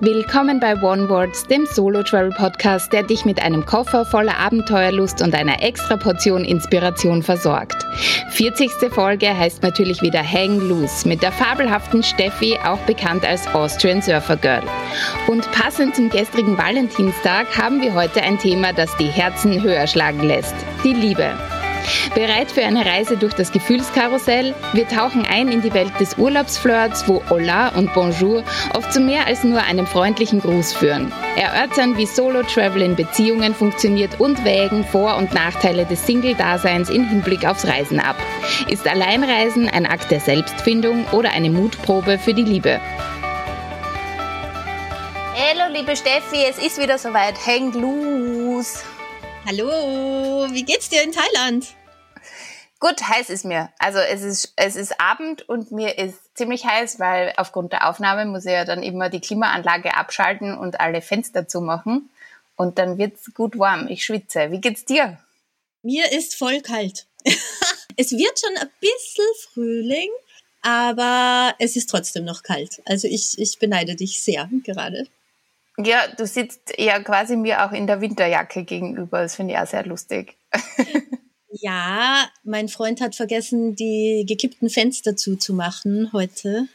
Willkommen bei One Words, dem Solo Travel Podcast, der dich mit einem Koffer voller Abenteuerlust und einer extra Portion Inspiration versorgt. 40. Folge heißt natürlich wieder Hang Loose mit der fabelhaften Steffi, auch bekannt als Austrian Surfer Girl. Und passend zum gestrigen Valentinstag haben wir heute ein Thema, das die Herzen höher schlagen lässt. Die Liebe. Bereit für eine Reise durch das Gefühlskarussell? Wir tauchen ein in die Welt des Urlaubsflirts, wo Hola und Bonjour oft zu mehr als nur einem freundlichen Gruß führen. Erörtern, wie Solo-Travel in Beziehungen funktioniert und wägen Vor- und Nachteile des Single-Daseins in Hinblick aufs Reisen ab. Ist Alleinreisen ein Akt der Selbstfindung oder eine Mutprobe für die Liebe? Hallo, liebe Steffi, es ist wieder soweit. Hängt loose. Hallo, wie geht's dir in Thailand? Gut, heiß ist mir. Also es ist, es ist Abend und mir ist ziemlich heiß, weil aufgrund der Aufnahme muss ich ja dann immer die Klimaanlage abschalten und alle Fenster zumachen. Und dann wird's gut warm. Ich schwitze. Wie geht's dir? Mir ist voll kalt. es wird schon ein bisschen Frühling, aber es ist trotzdem noch kalt. Also ich, ich beneide dich sehr gerade. Ja, du sitzt ja quasi mir auch in der Winterjacke gegenüber. Das finde ich auch sehr lustig. ja, mein Freund hat vergessen, die gekippten Fenster zuzumachen heute.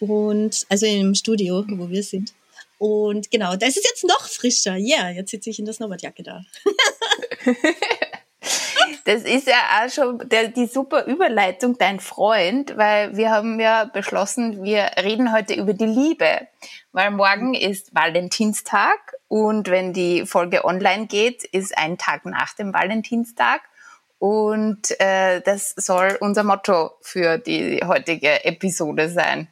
Und also im Studio, wo wir sind. Und genau, das ist jetzt noch frischer. Ja, yeah, jetzt sitze ich in der Snowboardjacke da. Das ist ja auch schon der, die super Überleitung, dein Freund, weil wir haben ja beschlossen, wir reden heute über die Liebe, weil morgen ist Valentinstag und wenn die Folge online geht, ist ein Tag nach dem Valentinstag und äh, das soll unser Motto für die heutige Episode sein.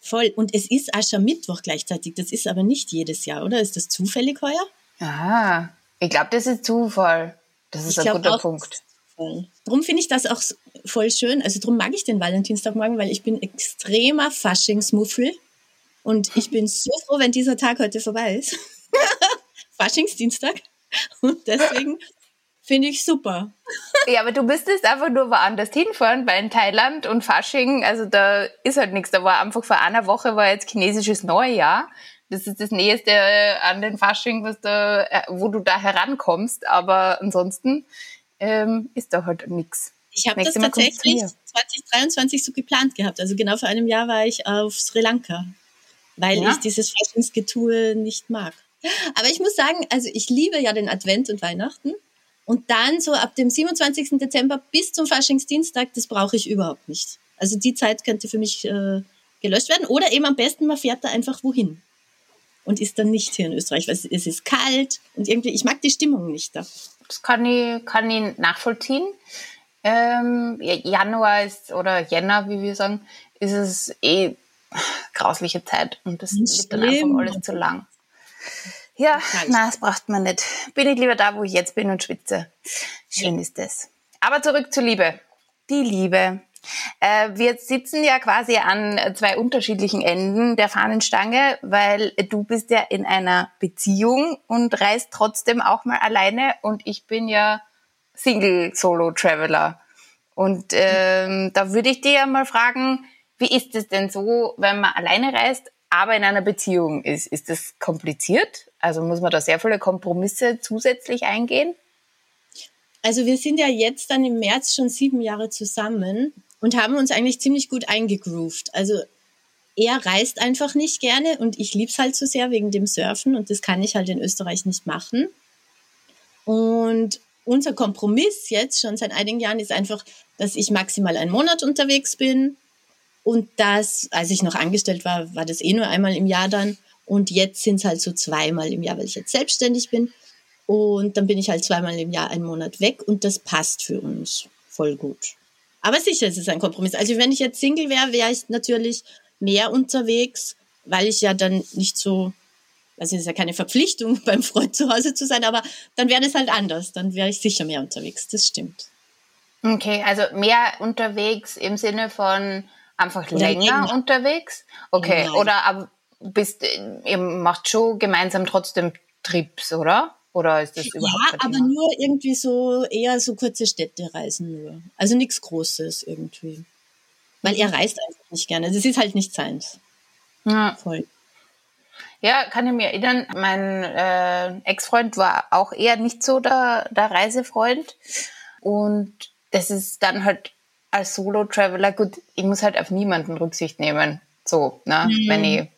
Voll. Und es ist Aschermittwoch gleichzeitig. Das ist aber nicht jedes Jahr, oder? Ist das zufällig heuer? Ah, ich glaube, das ist Zufall. Das ist ich ein guter Punkt. Darum finde ich das auch voll schön. Also darum mag ich den Valentinstag morgen, weil ich bin extremer Faschingsmuffel. Und ich bin so froh, wenn dieser Tag heute vorbei ist. Faschingsdienstag. Und deswegen finde ich super. Ja, aber du müsstest einfach nur woanders hinfahren, weil in Thailand und Fasching, also da ist halt nichts. Da war einfach vor einer Woche war jetzt chinesisches Neujahr. Das ist das Nächste an den Fasching, was da, äh, wo du da herankommst. Aber ansonsten ähm, ist da halt nichts. Ich habe das tatsächlich 2023 so geplant gehabt. Also genau vor einem Jahr war ich auf Sri Lanka, weil ja. ich dieses Faschingsgetue nicht mag. Aber ich muss sagen, also ich liebe ja den Advent und Weihnachten. Und dann so ab dem 27. Dezember bis zum Faschingsdienstag, das brauche ich überhaupt nicht. Also die Zeit könnte für mich äh, gelöscht werden. Oder eben am besten, man fährt da einfach wohin und ist dann nicht hier in Österreich, weil es ist kalt und irgendwie, ich mag die Stimmung nicht da. Das kann ich, kann ich nachvollziehen. Ähm, Januar ist, oder Jänner, wie wir sagen, ist es eh grausliche Zeit und das wird dann einfach alles zu lang. Ja, na, das braucht man nicht. Bin ich lieber da, wo ich jetzt bin und schwitze. Schön ja. ist das. Aber zurück zur Liebe. Die Liebe. Äh, wir sitzen ja quasi an zwei unterschiedlichen Enden der Fahnenstange, weil du bist ja in einer Beziehung und reist trotzdem auch mal alleine und ich bin ja Single-Solo-Traveler. Und ähm, da würde ich dir ja mal fragen, wie ist es denn so, wenn man alleine reist, aber in einer Beziehung ist? Ist das kompliziert? Also muss man da sehr viele Kompromisse zusätzlich eingehen? Also wir sind ja jetzt dann im März schon sieben Jahre zusammen und haben uns eigentlich ziemlich gut eingegroovt. Also er reist einfach nicht gerne und ich lieb's halt so sehr wegen dem Surfen und das kann ich halt in Österreich nicht machen. Und unser Kompromiss jetzt schon seit einigen Jahren ist einfach, dass ich maximal einen Monat unterwegs bin und das, als ich noch angestellt war, war das eh nur einmal im Jahr dann und jetzt sind es halt so zweimal im Jahr, weil ich jetzt selbstständig bin und dann bin ich halt zweimal im Jahr einen Monat weg und das passt für uns voll gut. Aber sicher, es ist ein Kompromiss. Also wenn ich jetzt Single wäre, wäre ich natürlich mehr unterwegs, weil ich ja dann nicht so, also es ist ja keine Verpflichtung, beim Freund zu Hause zu sein, aber dann wäre es halt anders. Dann wäre ich sicher mehr unterwegs. Das stimmt. Okay, also mehr unterwegs im Sinne von einfach länger, länger, unterwegs? Okay, Nein. oder bist, ihr macht schon gemeinsam trotzdem Trips, oder? Oder ist das überhaupt Ja, aber nur irgendwie so eher so kurze Städtereisen nur. Also nichts Großes irgendwie. Weil er reist einfach nicht gerne. Das ist halt nicht seins. Ja. Voll. Ja, kann ich mir erinnern, mein äh, Ex-Freund war auch eher nicht so der, der Reisefreund. Und das ist dann halt als Solo-Traveler, gut, ich muss halt auf niemanden Rücksicht nehmen. So, ne? Mhm. Wenn ich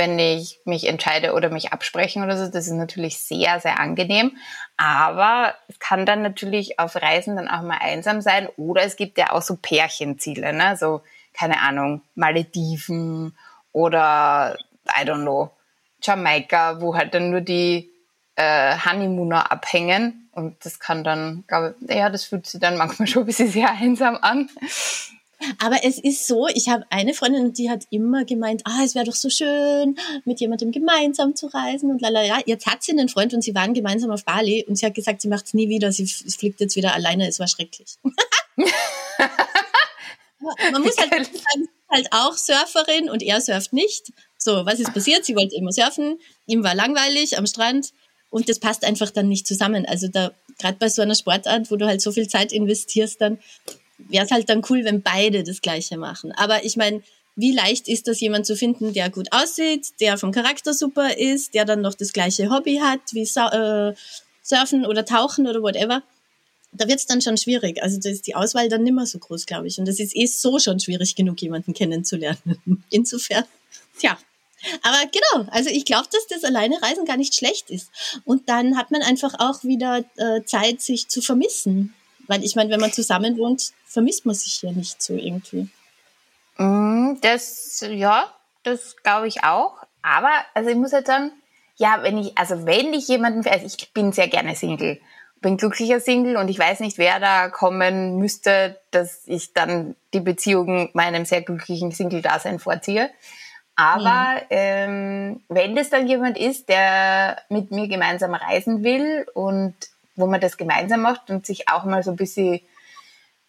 wenn ich mich entscheide oder mich absprechen oder so. Das ist natürlich sehr, sehr angenehm. Aber es kann dann natürlich auf Reisen dann auch mal einsam sein. Oder es gibt ja auch so Pärchenziele, ne? So, keine Ahnung, Malediven oder, I don't know, Jamaika, wo halt dann nur die äh, Honeymooner abhängen. Und das kann dann, glaube ja, das fühlt sich dann manchmal schon ein bisschen sehr einsam an. Aber es ist so, ich habe eine Freundin, die hat immer gemeint, ah, es wäre doch so schön, mit jemandem gemeinsam zu reisen und lalala. Jetzt hat sie einen Freund und sie waren gemeinsam auf Bali und sie hat gesagt, sie macht es nie wieder, sie fliegt jetzt wieder alleine, es war schrecklich. Man muss halt sagen, halt auch Surferin und er surft nicht. So, was ist passiert? Sie wollte immer surfen, ihm war langweilig am Strand und das passt einfach dann nicht zusammen. Also da, gerade bei so einer Sportart, wo du halt so viel Zeit investierst, dann wäre es halt dann cool, wenn beide das Gleiche machen. Aber ich meine, wie leicht ist das, jemand zu finden, der gut aussieht, der vom Charakter super ist, der dann noch das gleiche Hobby hat, wie äh, Surfen oder Tauchen oder whatever. Da wird es dann schon schwierig. Also da ist die Auswahl dann nimmer so groß, glaube ich. Und das ist eh so schon schwierig genug, jemanden kennenzulernen. Insofern, tja. Aber genau, also ich glaube, dass das alleine Reisen gar nicht schlecht ist. Und dann hat man einfach auch wieder äh, Zeit, sich zu vermissen. Weil ich meine, wenn man zusammen wohnt, vermisst man sich ja nicht so irgendwie. Mm, das, ja, das glaube ich auch. Aber, also ich muss halt sagen, ja, wenn ich, also wenn ich jemanden, also ich bin sehr gerne Single, bin glücklicher Single und ich weiß nicht, wer da kommen müsste, dass ich dann die Beziehung meinem sehr glücklichen Single-Dasein vorziehe. Aber mhm. ähm, wenn das dann jemand ist, der mit mir gemeinsam reisen will und wo man das gemeinsam macht und sich auch mal so ein bisschen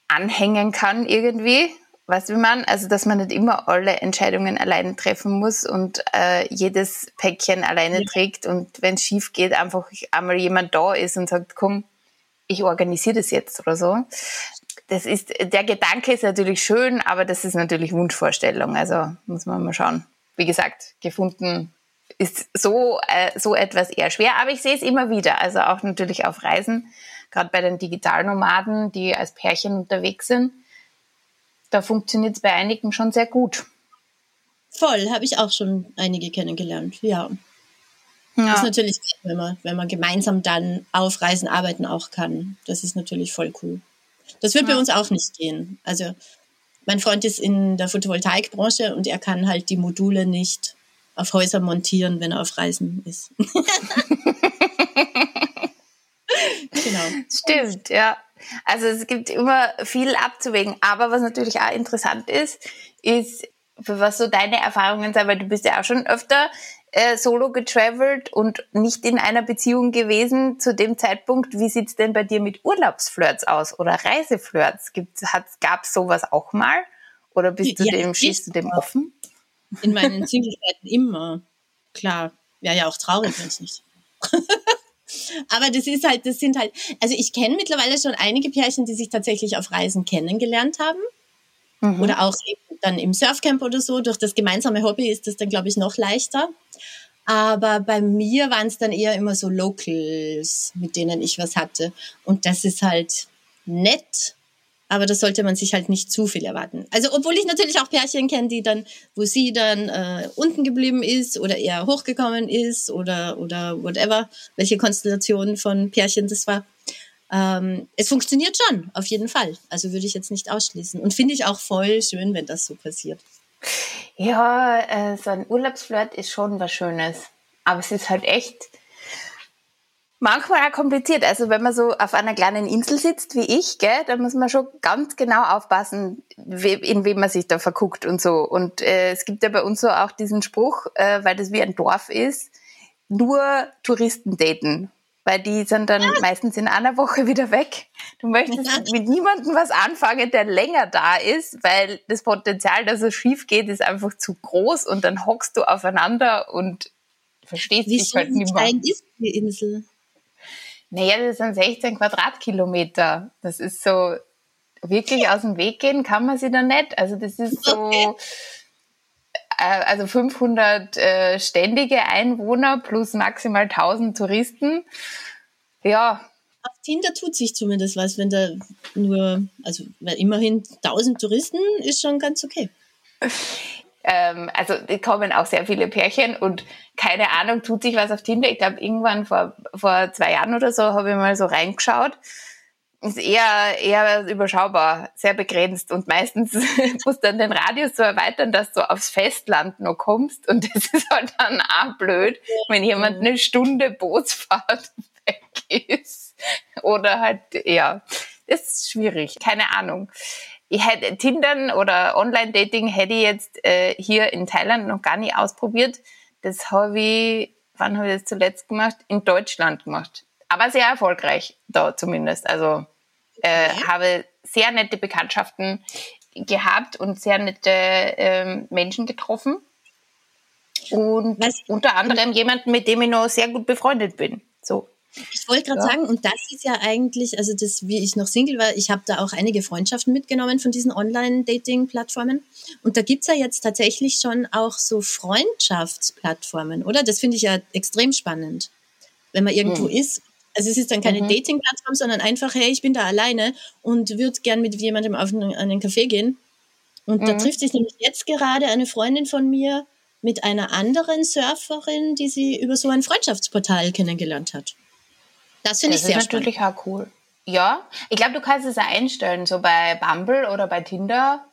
anhängen kann irgendwie. Weißt du, wie man? Also, dass man nicht immer alle Entscheidungen alleine treffen muss und äh, jedes Päckchen alleine ja. trägt und wenn es schief geht, einfach einmal jemand da ist und sagt, komm, ich organisiere das jetzt oder so. Das ist, der Gedanke ist natürlich schön, aber das ist natürlich Wunschvorstellung. Also muss man mal schauen. Wie gesagt, gefunden ist so, äh, so etwas eher schwer, aber ich sehe es immer wieder. Also auch natürlich auf Reisen, gerade bei den Digitalnomaden, die als Pärchen unterwegs sind. Da funktioniert es bei einigen schon sehr gut. Voll, habe ich auch schon einige kennengelernt, ja. ja. Das ist natürlich, wenn man, wenn man gemeinsam dann auf Reisen arbeiten auch kann. Das ist natürlich voll cool. Das wird ja. bei uns auch nicht gehen. Also mein Freund ist in der Photovoltaikbranche und er kann halt die Module nicht auf Häuser montieren, wenn er auf Reisen ist. genau. Stimmt, ja. Also es gibt immer viel abzuwägen. Aber was natürlich auch interessant ist, ist, was so deine Erfahrungen sind, weil du bist ja auch schon öfter äh, solo getravelt und nicht in einer Beziehung gewesen zu dem Zeitpunkt. Wie sieht's denn bei dir mit Urlaubsflirts aus oder Reiseflirts? Gab es sowas auch mal? Oder bist du ja, dem, schießt du dem offen? In meinen Single-Zeiten immer. Klar. Wäre ja auch traurig, wenn es nicht. Aber das ist halt, das sind halt, also ich kenne mittlerweile schon einige Pärchen, die sich tatsächlich auf Reisen kennengelernt haben. Mhm. Oder auch dann im Surfcamp oder so. Durch das gemeinsame Hobby ist das dann, glaube ich, noch leichter. Aber bei mir waren es dann eher immer so Locals, mit denen ich was hatte. Und das ist halt nett, aber das sollte man sich halt nicht zu viel erwarten. Also obwohl ich natürlich auch Pärchen kenne, die dann, wo sie dann äh, unten geblieben ist oder eher hochgekommen ist oder oder whatever, welche Konstellation von Pärchen das war. Ähm, es funktioniert schon, auf jeden Fall. Also würde ich jetzt nicht ausschließen. Und finde ich auch voll schön, wenn das so passiert. Ja, äh, so ein Urlaubsflirt ist schon was Schönes. Aber es ist halt echt manchmal auch kompliziert. Also wenn man so auf einer kleinen Insel sitzt wie ich, gell, da muss man schon ganz genau aufpassen, in wem man sich da verguckt und so. Und äh, es gibt ja bei uns so auch diesen Spruch, äh, weil das wie ein Dorf ist, nur Touristen daten. Weil die sind dann ja. meistens in einer Woche wieder weg. Du möchtest ja. mit niemandem was anfangen, der länger da ist, weil das Potenzial, dass es schief geht, ist einfach zu groß und dann hockst du aufeinander und verstehst wie dich halt nicht mehr. Wie klein ist die Insel? Naja, das sind 16 Quadratkilometer. Das ist so, wirklich aus dem Weg gehen kann man sie da nicht. Also das ist so, äh, also 500 äh, ständige Einwohner plus maximal 1000 Touristen. Ja. Auf Tinder tut sich zumindest was, wenn da nur, also immerhin 1000 Touristen ist schon ganz okay. Ähm, also kommen auch sehr viele Pärchen und keine Ahnung, tut sich was auf Tinder. Ich glaube, irgendwann vor, vor zwei Jahren oder so habe ich mal so reingeschaut. Ist eher, eher überschaubar, sehr begrenzt und meistens musst du dann den Radius so erweitern, dass du aufs Festland noch kommst und das ist halt dann auch blöd, wenn jemand eine Stunde Bootsfahrt weg ist. Oder halt, ja, das ist schwierig, keine Ahnung ich hätte Tindern oder Online-Dating hätte ich jetzt äh, hier in Thailand noch gar nicht ausprobiert. Das habe ich, wann habe ich das zuletzt gemacht? In Deutschland gemacht. Aber sehr erfolgreich da zumindest. Also äh, okay. habe sehr nette Bekanntschaften gehabt und sehr nette äh, Menschen getroffen. Und Was? unter anderem jemanden, mit dem ich noch sehr gut befreundet bin. So. Ich wollte gerade ja. sagen, und das ist ja eigentlich, also das, wie ich noch Single war, ich habe da auch einige Freundschaften mitgenommen von diesen Online-Dating-Plattformen. Und da gibt's ja jetzt tatsächlich schon auch so Freundschaftsplattformen, oder? Das finde ich ja extrem spannend, wenn man irgendwo mhm. ist. Also es ist dann keine mhm. Dating-Plattform, sondern einfach, hey, ich bin da alleine und würde gern mit jemandem auf einen, einen Café gehen. Und mhm. da trifft sich nämlich jetzt gerade eine Freundin von mir mit einer anderen Surferin, die sie über so ein Freundschaftsportal kennengelernt hat. Das finde ich sehr ist natürlich auch cool. Ja, ich glaube, du kannst es auch einstellen, so bei Bumble oder bei Tinder.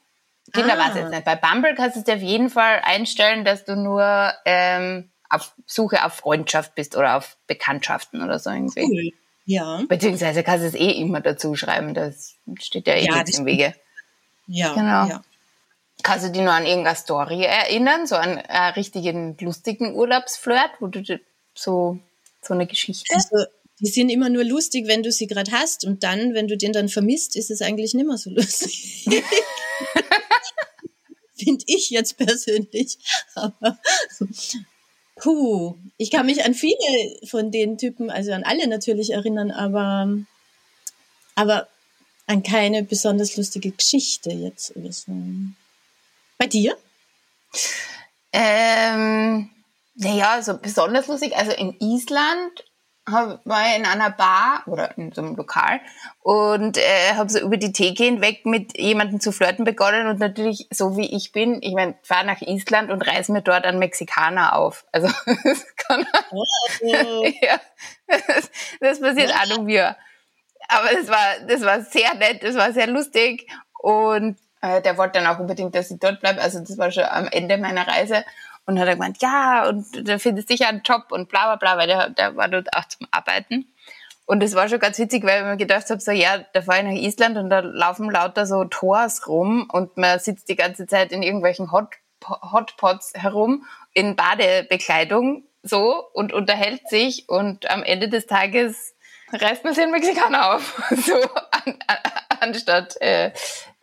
Tinder ah. weiß jetzt nicht. Bei Bumble kannst du es auf jeden Fall einstellen, dass du nur ähm, auf Suche auf Freundschaft bist oder auf Bekanntschaften oder so irgendwie. Cool. Ja. Beziehungsweise kannst du es eh immer dazu schreiben, das steht ja eh ja, nichts im Wege. Ja, genau. Ja. Kannst du dich nur an irgendeine Story erinnern, so an einen richtigen lustigen Urlaubsflirt, wo du so, so eine Geschichte? Also, die sind immer nur lustig, wenn du sie gerade hast. Und dann, wenn du den dann vermisst, ist es eigentlich nicht mehr so lustig. Finde ich jetzt persönlich. Aber puh, ich kann mich an viele von den Typen, also an alle natürlich erinnern, aber, aber an keine besonders lustige Geschichte jetzt oder so. Bei dir? Ähm, naja, so besonders lustig. Also in Island war in einer Bar oder in so einem Lokal und äh, habe so über die Theke hinweg mit jemandem zu flirten begonnen und natürlich so wie ich bin, ich meine, fahre nach Island und reiß mir dort einen Mexikaner auf. Also das kann oh. ja, das, das passiert ja. auch mir. Aber das war, das war sehr nett, das war sehr lustig und äh, der wollte dann auch unbedingt, dass ich dort bleibe. Also das war schon am Ende meiner Reise und hat er gemeint, ja, und da findest sicher einen Job und bla bla bla, weil der, der war dort auch zum Arbeiten. Und es war schon ganz witzig, weil ich mir gedacht habe, so ja, da fahre ich nach Island und da laufen lauter so Tors rum und man sitzt die ganze Zeit in irgendwelchen Hot, Hotpots herum in Badebekleidung so und unterhält sich und am Ende des Tages reißt man sich einen Mexikaner auf, so an, an, anstatt äh,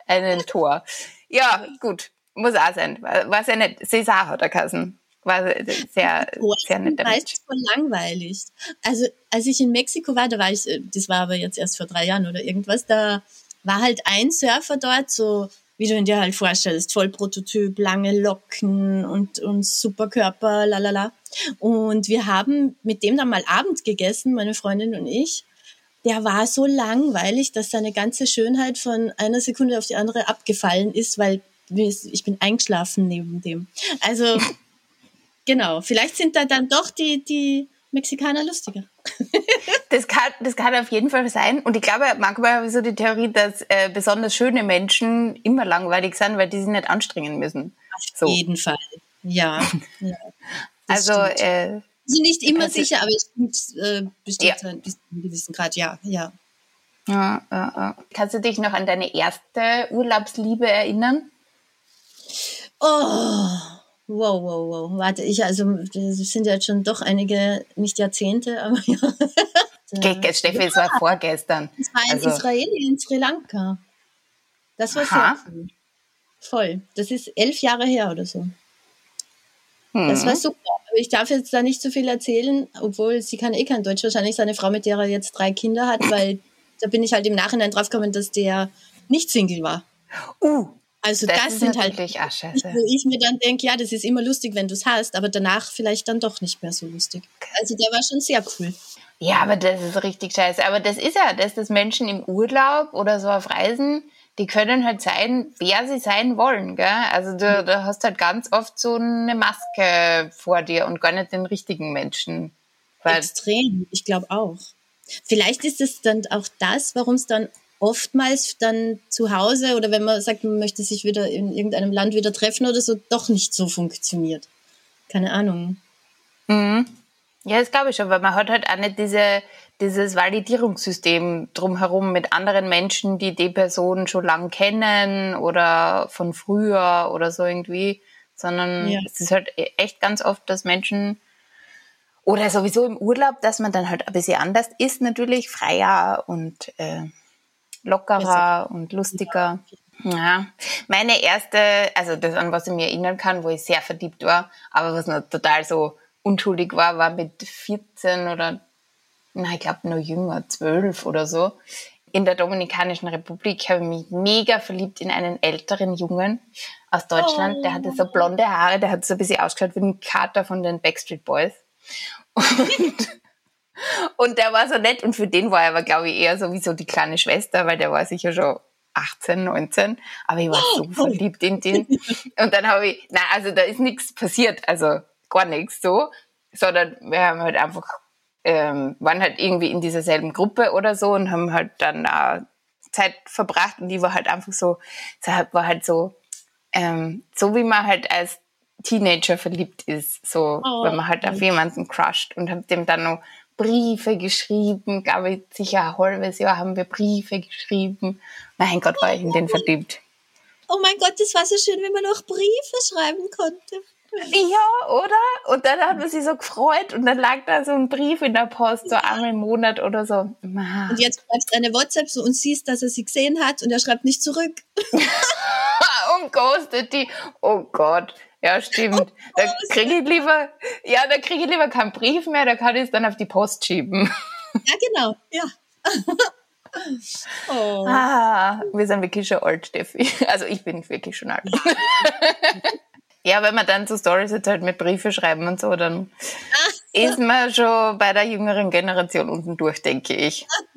einen Tor. Ja, gut muss auch sein. War sehr nett. César hat er geheißen. War sehr, sehr nett. Meist voll langweilig. Also, als ich in Mexiko war, da war ich, das war aber jetzt erst vor drei Jahren oder irgendwas, da war halt ein Surfer dort, so wie du ihn dir halt vorstellst, voll Prototyp, lange Locken und, und super Körper, lalala. Und wir haben mit dem dann mal Abend gegessen, meine Freundin und ich. Der war so langweilig, dass seine ganze Schönheit von einer Sekunde auf die andere abgefallen ist, weil ich bin eingeschlafen neben dem. Also, genau, vielleicht sind da dann doch die, die Mexikaner lustiger. das, kann, das kann auf jeden Fall sein. Und ich glaube, manchmal habe ich so die Theorie, dass äh, besonders schöne Menschen immer langweilig sind, weil die sich nicht anstrengen müssen. Auf jeden Fall, ja. ja also, äh, also nicht immer sicher, aber es stimmt äh, bestimmt ja. bis zu einem gewissen Grad, ja, ja. Ja, ja, ja. Kannst du dich noch an deine erste Urlaubsliebe erinnern? Oh, wow, wow, wow. Warte, ich, also, das sind ja jetzt schon doch einige, nicht Jahrzehnte, aber ja. Okay, Steffi, es war vorgestern. Es war in also. Israel, in Sri Lanka. Das war Aha. sehr. Voll. Das ist elf Jahre her oder so. Hm. Das war mhm. super. Aber ich darf jetzt da nicht so viel erzählen, obwohl sie kann eh kein Deutsch. Wahrscheinlich seine Frau, mit der er jetzt drei Kinder hat, weil da bin ich halt im Nachhinein draufgekommen, dass der nicht Single war. Uh, Also das, das sind halt, ach, scheiße. wo ich mir dann denke, ja, das ist immer lustig, wenn du es hast, aber danach vielleicht dann doch nicht mehr so lustig. Also der war schon sehr cool. Ja, aber das ist richtig scheiße. Aber das ist ja, dass das Menschen im Urlaub oder so auf Reisen, die können halt sein, wer sie sein wollen. Gell? Also du, du hast halt ganz oft so eine Maske vor dir und gar nicht den richtigen Menschen. Extrem, ich glaube auch. Vielleicht ist es dann auch das, warum es dann oftmals dann zu Hause oder wenn man sagt, man möchte sich wieder in irgendeinem Land wieder treffen oder so, doch nicht so funktioniert. Keine Ahnung. Mhm. Ja, das glaube ich schon, weil man hat halt auch nicht diese, dieses Validierungssystem drumherum mit anderen Menschen, die die Person schon lang kennen oder von früher oder so irgendwie, sondern ja. es ist halt e-, echt ganz oft, dass Menschen oder sowieso im Urlaub, dass man dann halt ein bisschen anders ist, natürlich freier und äh, lockerer und lustiger. Ja, meine erste, also das, an was ich mir erinnern kann, wo ich sehr verliebt war, aber was noch total so unschuldig war, war mit 14 oder, na, ich glaube noch jünger, 12 oder so. In der Dominikanischen Republik habe ich mich mega verliebt in einen älteren Jungen aus Deutschland. Oh. Der hatte so blonde Haare, der hat so ein bisschen ausgeschaut wie ein Kater von den Backstreet Boys. Und, und der war so nett und für den war er aber, glaube ich, eher sowieso die kleine Schwester, weil der war sicher schon 18, 19, aber ich war so verliebt in den. Und dann habe ich, na, also da ist nichts passiert, also gar nichts so, sondern wir haben halt einfach, ähm, waren halt irgendwie in dieser selben Gruppe oder so und haben halt dann äh, Zeit verbracht. Und die war halt einfach so, war halt so, ähm, so wie man halt als Teenager verliebt ist, so, oh, wenn man halt auf jemanden crusht und hab dem dann noch Briefe geschrieben, glaube ich, sicher ein halbes Jahr haben wir Briefe geschrieben. Mein Gott, war ich in den verliebt. Oh mein Gott, das war so schön, wenn man noch Briefe schreiben konnte. Ja, oder? Und dann hat man sich so gefreut und dann lag da so ein Brief in der Post, so einmal im Monat oder so. Und jetzt schreibst du eine WhatsApp so und siehst, dass er sie gesehen hat und er schreibt nicht zurück. und ghostet die. Oh Gott. Ja, stimmt. Oh, da kriege ich lieber, ja, da kriege ich lieber keinen Brief mehr, da kann ich es dann auf die Post schieben. Ja, genau, ja. Oh. Ah, wir sind wirklich schon alt, Steffi. Also ich bin wirklich schon alt. Ja, wenn man dann so Stories jetzt halt mit Briefe schreiben und so, dann ist man schon bei der jüngeren Generation unten durch, denke ich.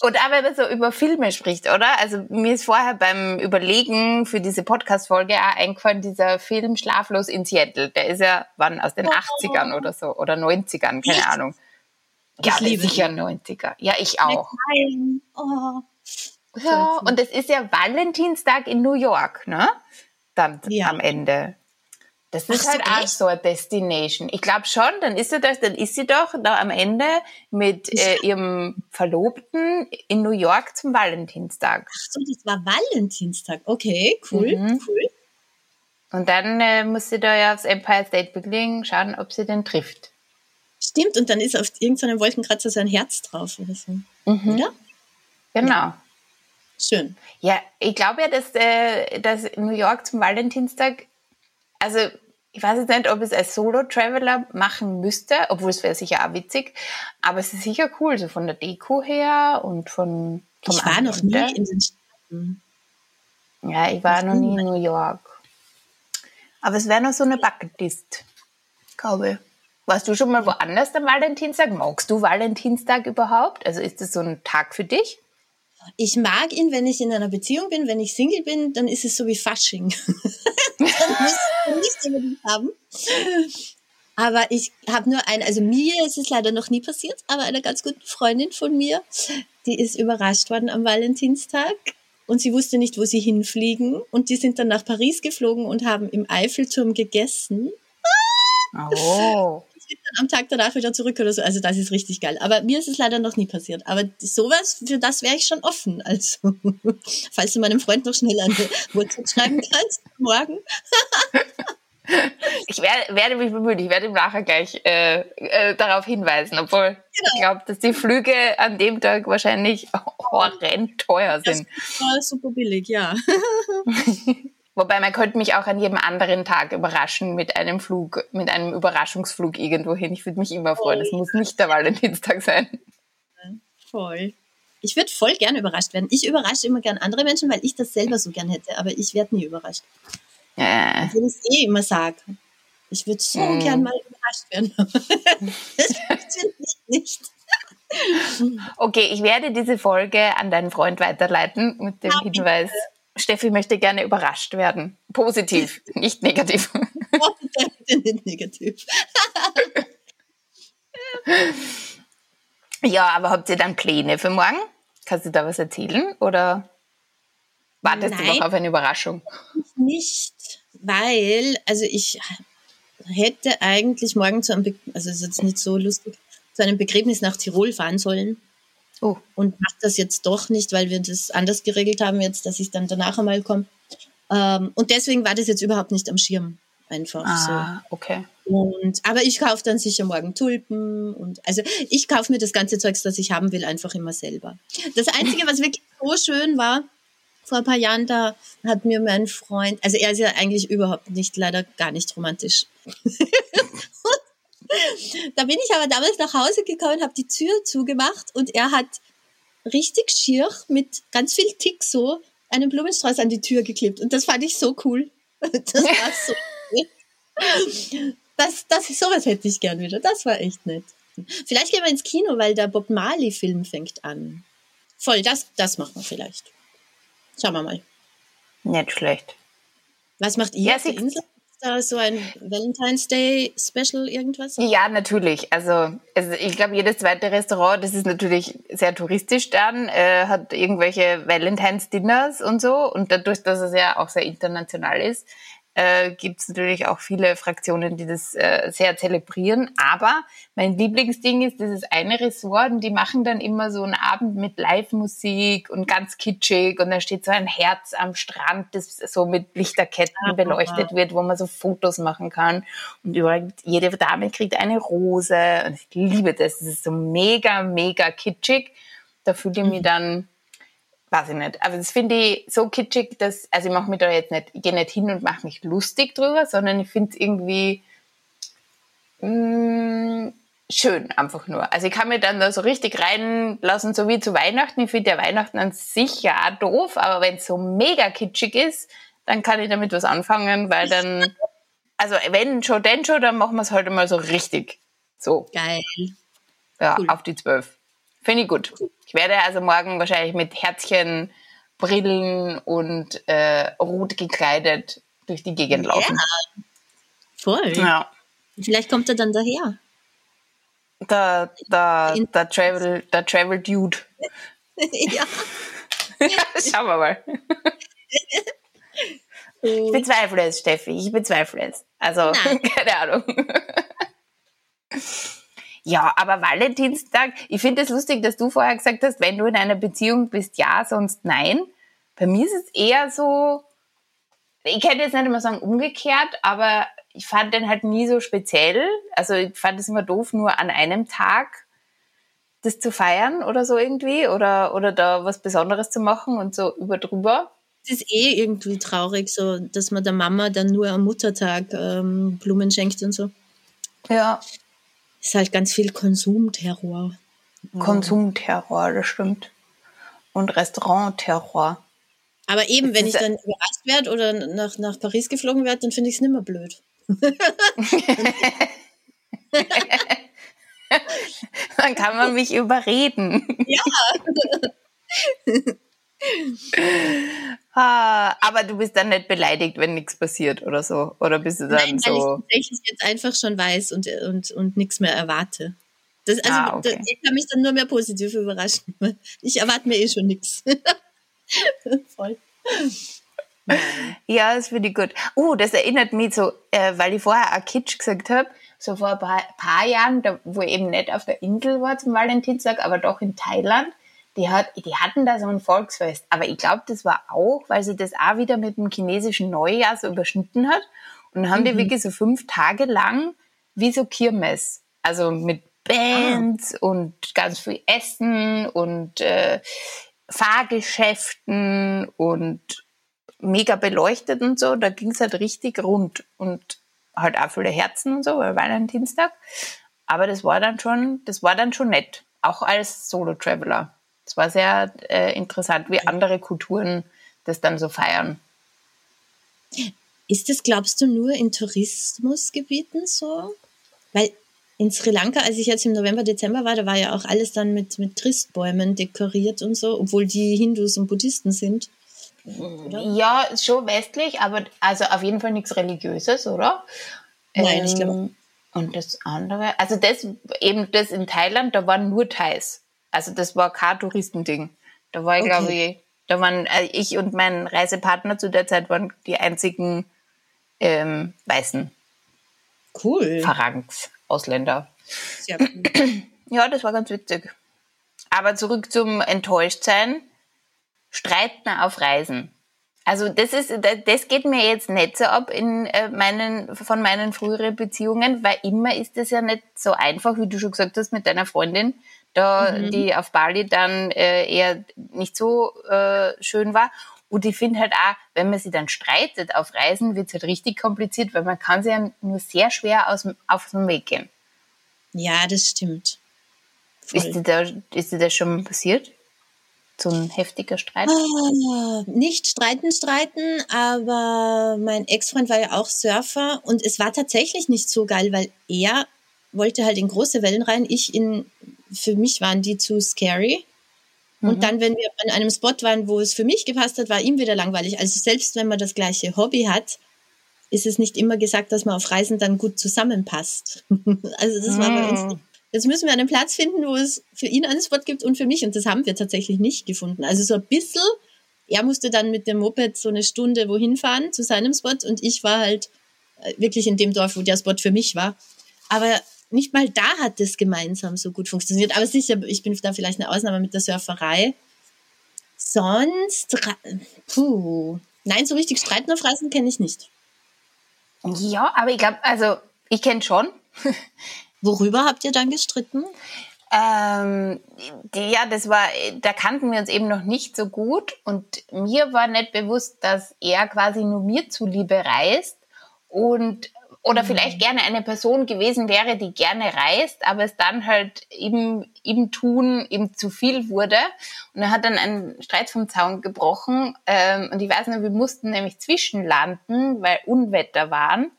Und auch wenn man so über Filme spricht, oder? Also mir ist vorher beim Überlegen für diese Podcast-Folge auch eingefallen, dieser Film Schlaflos in Seattle. Der ist ja, wann, aus den 80ern oder so, oder 90ern, keine Ahnung. Ja, ich sicher 90er. Ja, ich auch. Oh. Ja, und es ist ja Valentinstag in New York, ne? Dann ja. am Ende. Das ist Ach, halt auch so eine Destination. Ich glaube schon, dann ist sie das, dann ist sie doch da am Ende mit äh, ihrem Verlobten in New York zum Valentinstag. Ach so, das war Valentinstag. Okay, cool, mhm. cool. Und dann äh, muss sie da ja aufs Empire State Building schauen, ob sie den trifft. Stimmt, und dann ist auf irgendeinem Wolkenkratzer so ein Herz drauf oder so. Mhm. Oder? Genau. Ja. Schön. Ja, ich glaube ja, dass, äh, dass New York zum Valentinstag, also ich weiß jetzt nicht, ob es als Solo-Traveler machen müsste, obwohl es wäre sicher auch witzig, aber es ist sicher cool, so von der Deko her und von vom Ich war noch nie in den Staaten. Ja, ich war noch nie in New York. Aber es wäre noch so eine Bucketlist, glaube ich. Warst du schon mal woanders am Valentinstag? Magst du Valentinstag überhaupt? Also ist das so ein Tag für dich? Ich mag ihn, wenn ich in einer Beziehung bin. Wenn ich Single bin, dann ist es so wie Fasching. dann muss ich nicht unbedingt haben. Aber ich habe nur ein, also mir ist es leider noch nie passiert, aber einer ganz guten Freundin von mir, die ist überrascht worden am Valentinstag und sie wusste nicht, wo sie hinfliegen und die sind dann nach Paris geflogen und haben im Eiffelturm gegessen. Oh am Tag danach wieder zurück oder so. Also das ist richtig geil. Aber mir ist es leider noch nie passiert. Aber sowas, für das wäre ich schon offen. Also, falls du meinem Freund noch schnell eine WhatsApp schreiben kannst, morgen. Ich werde, werde, mich bemühen, ich werde ihm nachher gleich äh, äh, darauf hinweisen, obwohl genau. ich glaube, dass die Flüge an dem Tag wahrscheinlich horrend teuer sind. Das war super billig, ja. Wobei man könnte mich auch an jedem anderen Tag überraschen mit einem Flug, mit einem Überraschungsflug irgendwo hin. Ich würde mich immer freuen. Es muss nicht der Valentinstag sein. Voll. Ich würde voll gern überrascht werden. Ich überrasche immer gern andere Menschen, weil ich das selber so gern hätte, aber ich werde nie überrascht. Äh. Obwohl ich es eh immer sage. Ich würde so Mm. gern mal überrascht werden. das funktioniert nicht. Okay, ich werde diese Folge an deinen Freund weiterleiten mit dem Ja, bitte. Steffi möchte gerne überrascht werden. Positiv, nicht negativ. Nicht negativ. Ja, aber habt ihr dann Pläne für morgen? Kannst du da was erzählen oder wartest du Nein. noch auf eine Überraschung? Nicht, weil, also ich hätte eigentlich morgen zu einem, Be also ist jetzt nicht so lustig, zu einem Begräbnis nach Tirol fahren sollen Oh, und mache das jetzt doch nicht, weil wir das anders geregelt haben jetzt, dass ich dann danach einmal komme. Ähm, und deswegen war das jetzt überhaupt nicht am Schirm. Einfach ah, okay. so. Und, aber ich kaufe dann sicher morgen Tulpen und also ich kaufe mir das ganze Zeugs, das ich haben will, einfach immer selber. Das Einzige, was wirklich so schön war, vor ein paar Jahren, da hat mir mein Freund, also er ist ja eigentlich überhaupt nicht, leider gar nicht romantisch. da bin ich aber damals nach Hause gekommen, habe die Tür zugemacht und er hat richtig schier mit ganz viel Tick so einen Blumenstrauß an die Tür geklebt. Und das fand ich so cool. Das war so cool. Das, das, sowas hätte ich gern wieder. Das war echt nett. Vielleicht gehen wir ins Kino, weil der Bob Marley-Film fängt an. Voll, das, das machen wir vielleicht. Schauen wir mal. Nicht schlecht. Was macht ihr Ja, auf der Insel? Da so ein Valentine's Day Special irgendwas? Ja, natürlich. Also, also ich glaube, jedes zweite Restaurant, das ist natürlich sehr touristisch dann, äh, hat irgendwelche Valentine's-Dinners und so. Und dadurch, dass es ja auch sehr international ist, äh, gibt es natürlich auch viele Fraktionen, die das äh, sehr zelebrieren. Aber mein Lieblingsding ist dieses eine Ressort und die machen dann immer so einen Abend mit Live-Musik und ganz kitschig und da steht so ein Herz am Strand, das so mit Lichterketten Ah. beleuchtet wird, wo man so Fotos machen kann. Und überall, jede Dame kriegt eine Rose und ich liebe das. Das ist so mega, mega kitschig. Da fühle ich mich dann weiß ich nicht. Aber das finde ich so kitschig, dass, also ich mache mich da jetzt nicht, ich gehe nicht hin und mache mich lustig drüber, sondern ich finde es irgendwie mh, schön einfach nur. Also ich kann mich dann da so richtig reinlassen, so wie zu Weihnachten. Ich finde ja Weihnachten an sich ja auch doof, aber wenn es so mega kitschig ist, dann kann ich damit was anfangen, weil dann, also wenn schon, denn schon, dann machen wir es halt mal so richtig. So. Geil. Ja, Cool. auf die zwölf. Finde ich gut. Ich werde also morgen wahrscheinlich mit Herzchen, Brillen und äh, rot gekleidet durch die Gegend laufen. Voll. Ja. Vielleicht kommt er dann daher. Der, der, der, Travel, der Travel Dude. ja. Schauen wir mal. Ich bezweifle es, Steffi. Ich bezweifle es. Also, Nein. keine Ahnung. Ja, aber Valentinstag, ich finde es lustig, dass du vorher gesagt hast, wenn du in einer Beziehung bist, ja, sonst nein. Bei mir ist es eher so, ich könnte jetzt nicht immer sagen umgekehrt, aber ich fand den halt nie so speziell. Also ich fand es immer doof, nur an einem Tag das zu feiern oder so irgendwie oder, oder da was Besonderes zu machen und so über drüber. Es ist eh irgendwie traurig, so, dass man der Mama dann nur am Muttertag ähm, Blumen schenkt und so. Ja. Ist halt ganz viel Konsumterror. Konsumterror, das stimmt. Und Restaurantterror. Aber eben, wenn ich dann überrascht werde oder nach, nach Paris geflogen werde, dann finde ich es nimmer blöd. Dann kann man mich überreden. Ja. ah, aber du bist dann nicht beleidigt, wenn nichts passiert oder so. Oder bist du dann Nein, weil so. ich tatsächlich jetzt einfach schon weiß und, und, und nichts mehr erwarte. Das, also, Ah, okay. das, ich kann mich dann nur mehr positiv überraschen. Ich erwarte mir eh schon nichts. Voll. Ja, das finde ich gut. Uh, das erinnert mich so, äh, weil ich vorher auch Kitsch gesagt habe, so vor ein paar, paar Jahren, da, wo ich eben nicht auf der Insel war zum Valentinstag, aber doch in Thailand, die, hat, die hatten da so ein Volksfest. Aber ich glaube, das war auch, weil sie das auch wieder mit dem chinesischen Neujahr so überschnitten hat. Und dann haben die wirklich so fünf Tage lang wie so Kirmes. Also mit Bands und ganz viel Essen und äh, Fahrgeschäften und mega beleuchtet und so. Da ging es halt richtig rund und halt auch viele Herzen und so, weil Valentinstag. Aber das war dann schon, das war dann schon nett. Auch als Solo-Traveler. Es war sehr äh, interessant, wie andere Kulturen das dann so feiern. Ist das, glaubst du, nur in Tourismusgebieten so? Weil in Sri Lanka, als ich jetzt im November, Dezember war, da war ja auch alles dann mit, mit Christbäumen dekoriert und so, obwohl die Hindus und Buddhisten sind. Oder? Ja, schon westlich, aber also auf jeden Fall nichts Religiöses, oder? Nein, ähm, ich glaube. Und das andere, also das eben das in Thailand, da waren nur Thais. Also das war kein Touristending. Da war ich, okay. glaube ich, da waren äh, ich und mein Reisepartner zu der Zeit waren die einzigen ähm, weißen cool. Pharangs, Ausländer. Cool. Ja, das war ganz witzig. Aber zurück zum Enttäuschtsein. Streiten auf Reisen. Also das ist, das geht mir jetzt nicht so ab in äh, meinen, von meinen früheren Beziehungen, weil immer ist es ja nicht so einfach, wie du schon gesagt hast, mit deiner Freundin, da mhm. die auf Bali dann äh, eher nicht so äh, schön war. Und ich finde halt auch, wenn man sich dann streitet auf Reisen, wird es halt richtig kompliziert, weil man kann sich ja nur sehr schwer aus, auf den Weg gehen. Ja, das stimmt. Ist dir, da, ist dir das schon passiert? So ein heftiger Streit? Ah, nicht streiten, streiten, aber mein Ex-Freund war ja auch Surfer und es war tatsächlich nicht so geil, weil er wollte halt in große Wellen rein, ich in für mich waren die zu scary. Und mhm. dann, wenn wir an einem Spot waren, wo es für mich gepasst hat, war ihm wieder langweilig. Also selbst wenn man das gleiche Hobby hat, ist es nicht immer gesagt, dass man auf Reisen dann gut zusammenpasst. also das war bei uns. Mhm. Jetzt müssen wir einen Platz finden, wo es für ihn einen Spot gibt und für mich. Und das haben wir tatsächlich nicht gefunden. Also so ein bisschen. Er musste dann mit dem Moped so eine Stunde wohin fahren zu seinem Spot und ich war halt äh, wirklich in dem Dorf, wo der Spot für mich war. Aber nicht mal da hat es gemeinsam so gut funktioniert. Aber sicher, ich bin da vielleicht eine Ausnahme mit der Surferei. Sonst, puh, nein, so richtig streiten auf Reisen kenne ich nicht. Ja, aber ich glaube, also ich kenne schon. Worüber habt ihr dann gestritten? Ähm, die, ja, das war, da kannten wir uns eben noch nicht so gut und mir war nicht bewusst, dass er quasi nur mir zuliebe reist und oder mhm. vielleicht gerne eine Person gewesen wäre, die gerne reist, aber es dann halt eben im Tun eben zu viel wurde. Und er hat dann einen Streit vom Zaun gebrochen. Ähm, und ich weiß noch, wir mussten nämlich zwischenlanden, weil Unwetter waren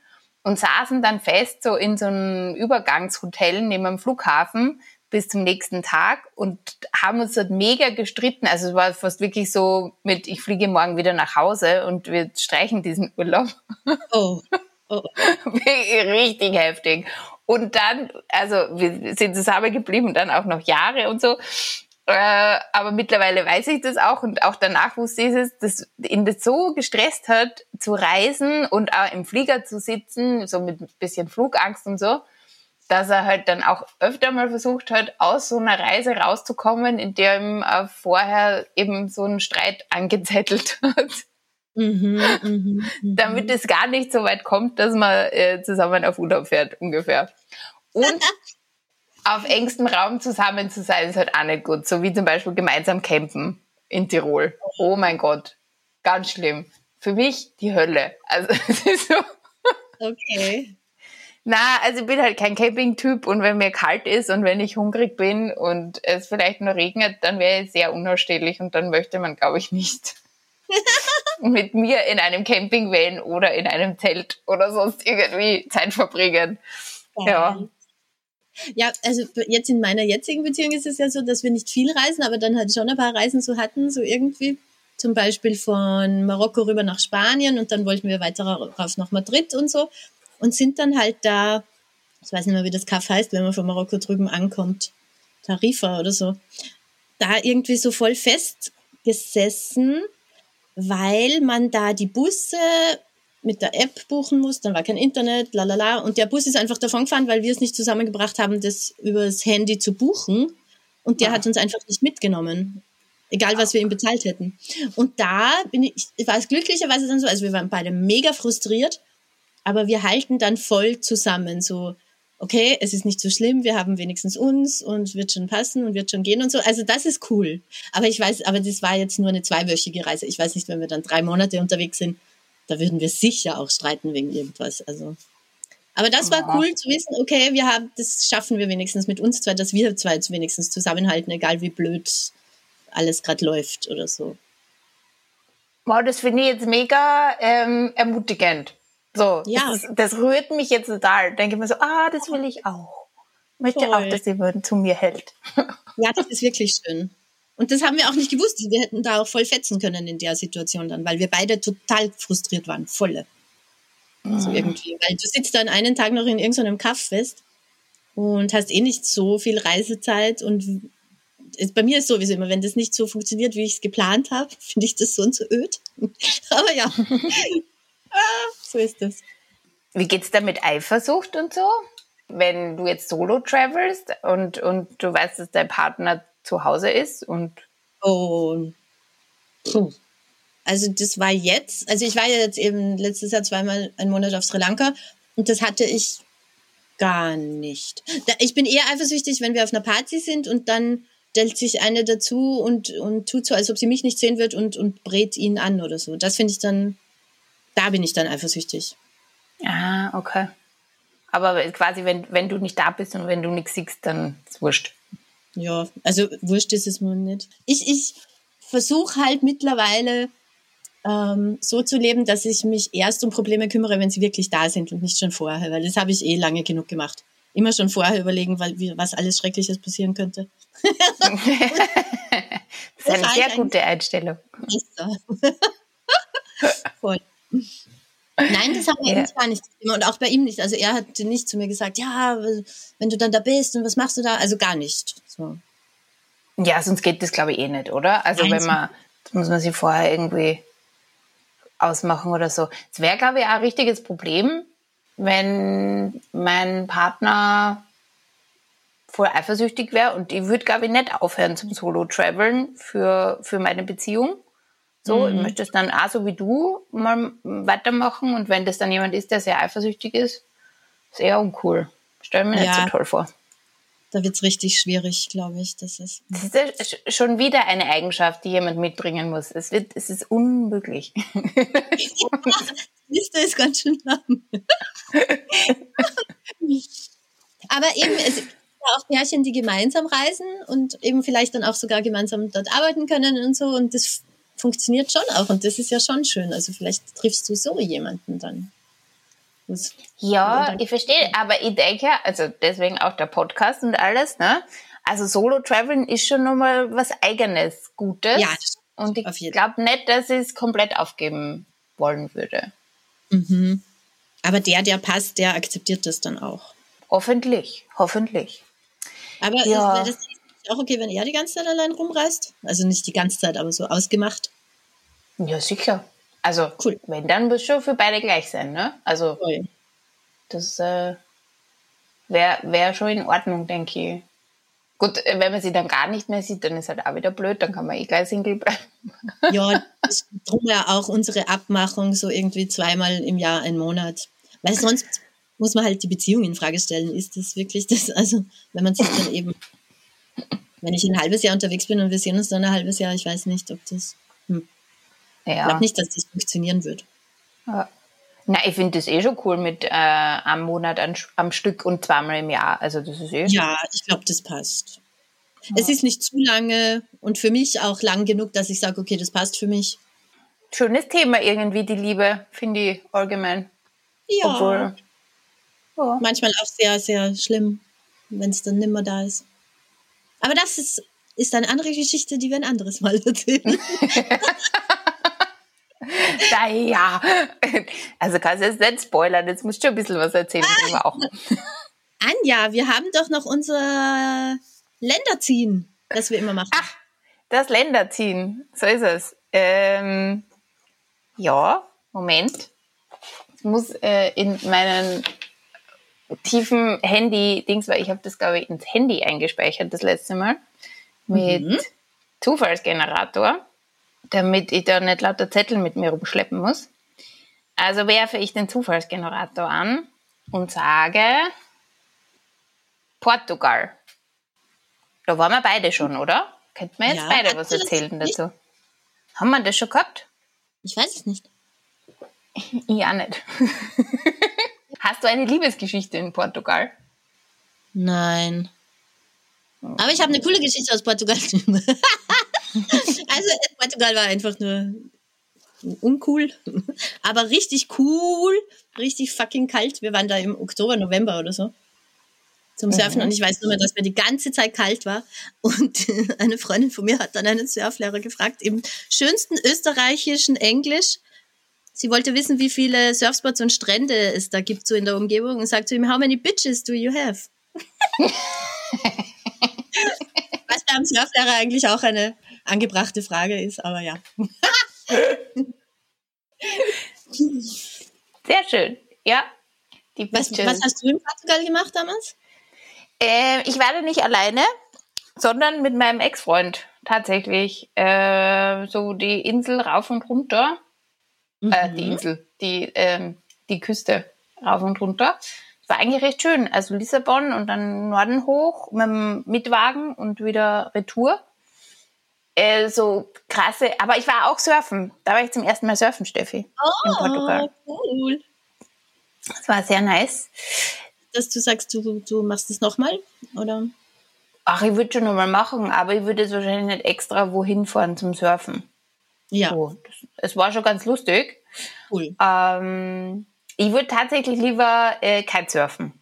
und saßen dann fest so in so einem Übergangshotel neben dem Flughafen bis zum nächsten Tag und haben uns dort mega gestritten. Also es war fast wirklich so mit, ich fliege morgen wieder nach Hause und wir streichen diesen Urlaub. Oh. Richtig heftig. Und dann, also wir sind zusammen geblieben, dann auch noch Jahre und so. Äh, aber mittlerweile weiß ich das auch und auch danach wusste ich es, dass ihn das so gestresst hat, zu reisen und auch im Flieger zu sitzen, so mit ein bisschen Flugangst und so, dass er halt dann auch öfter mal versucht hat, aus so einer Reise rauszukommen, in der ihm äh, vorher eben so ein Streit angezettelt hat. Mhm, mhm, mhm, damit es gar nicht so weit kommt, dass man äh, zusammen auf Urlaub fährt, ungefähr. Und auf engstem Raum zusammen zu sein, ist halt auch nicht gut. So wie zum Beispiel gemeinsam campen in Tirol. Oh mein Gott, ganz schlimm. Für mich die Hölle. Also es ist so. Okay. Na, also ich bin halt kein Camping-Typ und wenn mir kalt ist und wenn ich hungrig bin und es vielleicht nur regnet, dann wäre ich sehr unausstehlich und dann möchte man, glaube ich, nicht mit mir in einem Campingvan oder in einem Zelt oder sonst irgendwie Zeit verbringen. Ja. Ja, also jetzt in meiner jetzigen Beziehung ist es ja so, dass wir nicht viel reisen, aber dann halt schon ein paar Reisen so hatten, so irgendwie. Zum Beispiel von Marokko rüber nach Spanien und dann wollten wir weiter rauf nach Madrid und so und sind dann halt da, ich weiß nicht mehr, wie das Kaff heißt, wenn man von Marokko drüben ankommt, Tarifa oder so, da irgendwie so voll festgesessen weil man da die Busse mit der App buchen muss, dann war kein Internet, lalala. Und der Bus ist einfach davon gefahren, weil wir es nicht zusammengebracht haben, das übers Handy zu buchen. Und der ja. hat uns einfach nicht mitgenommen. Egal, was wir ihm bezahlt hätten. Und da bin ich, ich war es glücklicherweise dann so, also wir waren beide mega frustriert, aber wir halten dann voll zusammen, so, okay, es ist nicht so schlimm, wir haben wenigstens uns und wird schon passen und wird schon gehen und so. Also das ist cool. Aber ich weiß, aber das war jetzt nur eine zweiwöchige Reise. Ich weiß nicht, wenn wir dann drei Monate unterwegs sind, da würden wir sicher auch streiten wegen irgendwas. Also. Aber das war ja. cool zu wissen, okay, wir haben, das schaffen wir wenigstens mit uns zwei, dass wir zwei wenigstens zusammenhalten, egal wie blöd alles gerade läuft oder so. Wow, das finde ich jetzt mega ähm, ermutigend. So, ja. das, das, rührt mich jetzt total. Denke mir so, ah, das will ich auch. Ich möchte Voll. auch, dass jemand zu mir hält. Ja, das ist wirklich schön. Und das haben wir auch nicht gewusst. Wir hätten da auch voll fetzen können in der Situation dann, weil wir beide total frustriert waren. Volle. Mhm. So irgendwie. Weil du sitzt dann einen Tag noch in irgendeinem Kaff fest und hast eh nicht so viel Reisezeit und bei mir ist sowieso immer, wenn das nicht so funktioniert, wie ich es geplant habe, finde ich das so und so öd. Aber ja, so ist das. Wie geht's da mit Eifersucht und so? Wenn du jetzt solo travelst und, und du weißt, dass dein Partner zu Hause ist und. Oh. Puh. Also das war jetzt, also ich war ja jetzt eben letztes Jahr zweimal einen Monat auf Sri Lanka und das hatte ich gar nicht. Ich bin eher eifersüchtig, wenn wir auf einer Party sind und dann stellt sich eine dazu und, und tut so, als ob sie mich nicht sehen wird und, und brät ihn an oder so. Das finde ich dann, da bin ich dann eifersüchtig. Ah, okay. Aber quasi, wenn, wenn du nicht da bist und wenn du nichts siehst, dann ist es wurscht. Ja, also wurscht ist es mir nicht. Ich, ich versuche halt mittlerweile ähm, so zu leben, dass ich mich erst um Probleme kümmere, wenn sie wirklich da sind und nicht schon vorher, weil das habe ich eh lange genug gemacht. Immer schon vorher überlegen, weil, wie, was alles Schreckliches passieren könnte. das ist eine sehr gute Einstellung. Voll. Nein, das haben wir ja. gar nicht. Und auch bei ihm nicht. Also er hat nicht zu mir gesagt, ja, wenn du dann da bist und was machst du da? Also gar nicht. So. Ja, sonst geht das, glaube ich, eh nicht, oder? Also Nein, wenn man, muss man sich vorher irgendwie ausmachen oder so. Es wäre, glaube ich, auch ein richtiges Problem, wenn mein Partner voll eifersüchtig wäre und ich würde, glaube ich, nicht aufhören zum Solo-Traveln für, für meine Beziehung. So, mhm. ich möchte es dann auch so wie du mal weitermachen und wenn das dann jemand ist, der sehr eifersüchtig ist, ist eher uncool. Stell mir ja. nicht so toll vor. Da wird es richtig schwierig, glaube ich. Das ist, das ist schon wieder eine Eigenschaft, die jemand mitbringen muss. Es, wird, es ist unmöglich. Liste ist ganz schön lang. Aber eben, es gibt auch Pärchen, die gemeinsam reisen und eben vielleicht dann auch sogar gemeinsam dort arbeiten können und so. Und das funktioniert schon auch. Und das ist ja schon schön. Also vielleicht triffst du so jemanden dann. ja, ich verstehe, aber ich denke, also deswegen auch der Podcast und alles, ne? Also Solo-Traveln ist schon nochmal was eigenes, Gutes. Ja, und ich glaube nicht, dass ich es komplett aufgeben wollen würde. Mhm. Aber der, der passt, der akzeptiert das dann auch. Hoffentlich, hoffentlich. Aber ja. wäre das auch okay, wenn er die ganze Zeit allein rumreist? Also nicht die ganze Zeit, aber so ausgemacht? Ja, sicher. Also, cool. wenn, dann muss schon für beide gleich sein, ne? Also, cool. das äh, wäre wär schon in Ordnung, denke ich. Gut, äh, wenn man sie dann gar nicht mehr sieht, dann ist halt auch wieder blöd, dann kann man eh gleich Single bleiben. Ja, drum ja auch unsere Abmachung so irgendwie zweimal im Jahr, einen Monat. Weil sonst muss man halt die Beziehung in Frage stellen. Ist das wirklich das? Also, wenn man sich dann eben, wenn ich ein halbes Jahr unterwegs bin und wir sehen uns dann ein halbes Jahr, ich weiß nicht, ob das. Ja. ich glaube nicht, dass das funktionieren wird. Ja. Na, ich finde das eh schon cool mit äh, einem Monat an, am Stück und zweimal im Jahr. Also das ist eh. Ja, ich glaube, das passt. Ja. Es ist nicht zu lange und für mich auch lang genug, dass ich sage, okay, das passt für mich. Schönes Thema irgendwie, die Liebe, finde ich allgemein. Ja. Obwohl, oh. Manchmal auch sehr, sehr schlimm, wenn es dann nimmer da ist. Aber das ist, ist eine andere Geschichte, die wir ein anderes Mal erzählen. naja, also kannst du jetzt nicht spoilern, jetzt musst du schon ein bisschen was erzählen. Ah. Auch. Anja, wir haben doch noch unser Länderziehen, das wir immer machen. Ach, das Länderziehen, so ist es. Ähm, ja, Moment. Ich muss äh, in meinen tiefen Handy-Dings, weil ich habe das, glaube ich, ins Handy eingespeichert das letzte Mal mit mhm. Zufallsgenerator damit ich da nicht lauter Zettel mit mir rumschleppen muss. Also werfe ich den Zufallsgenerator an und sage Portugal. Da waren wir beide schon, oder? Könnten wir jetzt ja, beide was erzählen dazu? Haben wir das schon gehabt? Ich weiß es nicht. Ich auch nicht. Hast du eine Liebesgeschichte in Portugal? Nein. Aber ich habe eine coole Geschichte aus Portugal. also Portugal war einfach nur uncool, aber richtig cool, richtig fucking kalt. Wir waren da im Oktober, November oder so zum Surfen mhm. und ich weiß nur mehr, dass mir die ganze Zeit kalt war und eine Freundin von mir hat dann einen Surflehrer gefragt im schönsten österreichischen Englisch. Sie wollte wissen, wie viele Surfspots und Strände es da gibt so in der Umgebung und sagt zu ihm, how many bitches do you have? Was beim Surflehrer eigentlich auch eine angebrachte Frage ist, aber ja. Sehr schön. Ja. Was, was, hast du in Portugal gemacht damals? Äh, ich werde nicht alleine, sondern mit meinem Ex-Freund tatsächlich. Äh, so die Insel rauf und runter. Mhm. Äh, die. Insel, die, ähm, die Küste rauf und runter. Es war eigentlich recht schön. Also Lissabon und dann Norden hoch mit dem Mitwagen und wieder Retour. Äh, so krasse, aber ich war auch surfen. Da war ich zum ersten Mal surfen, Steffi. Oh, in Portugal. cool. Das war sehr nice. Dass du sagst, du, du machst es nochmal, oder? Ach, ich würde schon nochmal machen, aber ich würde jetzt wahrscheinlich nicht extra wohin fahren zum Surfen. Ja. So, das, es war schon ganz lustig. Cool. Ähm, ich würde tatsächlich lieber äh, Kitesurfen.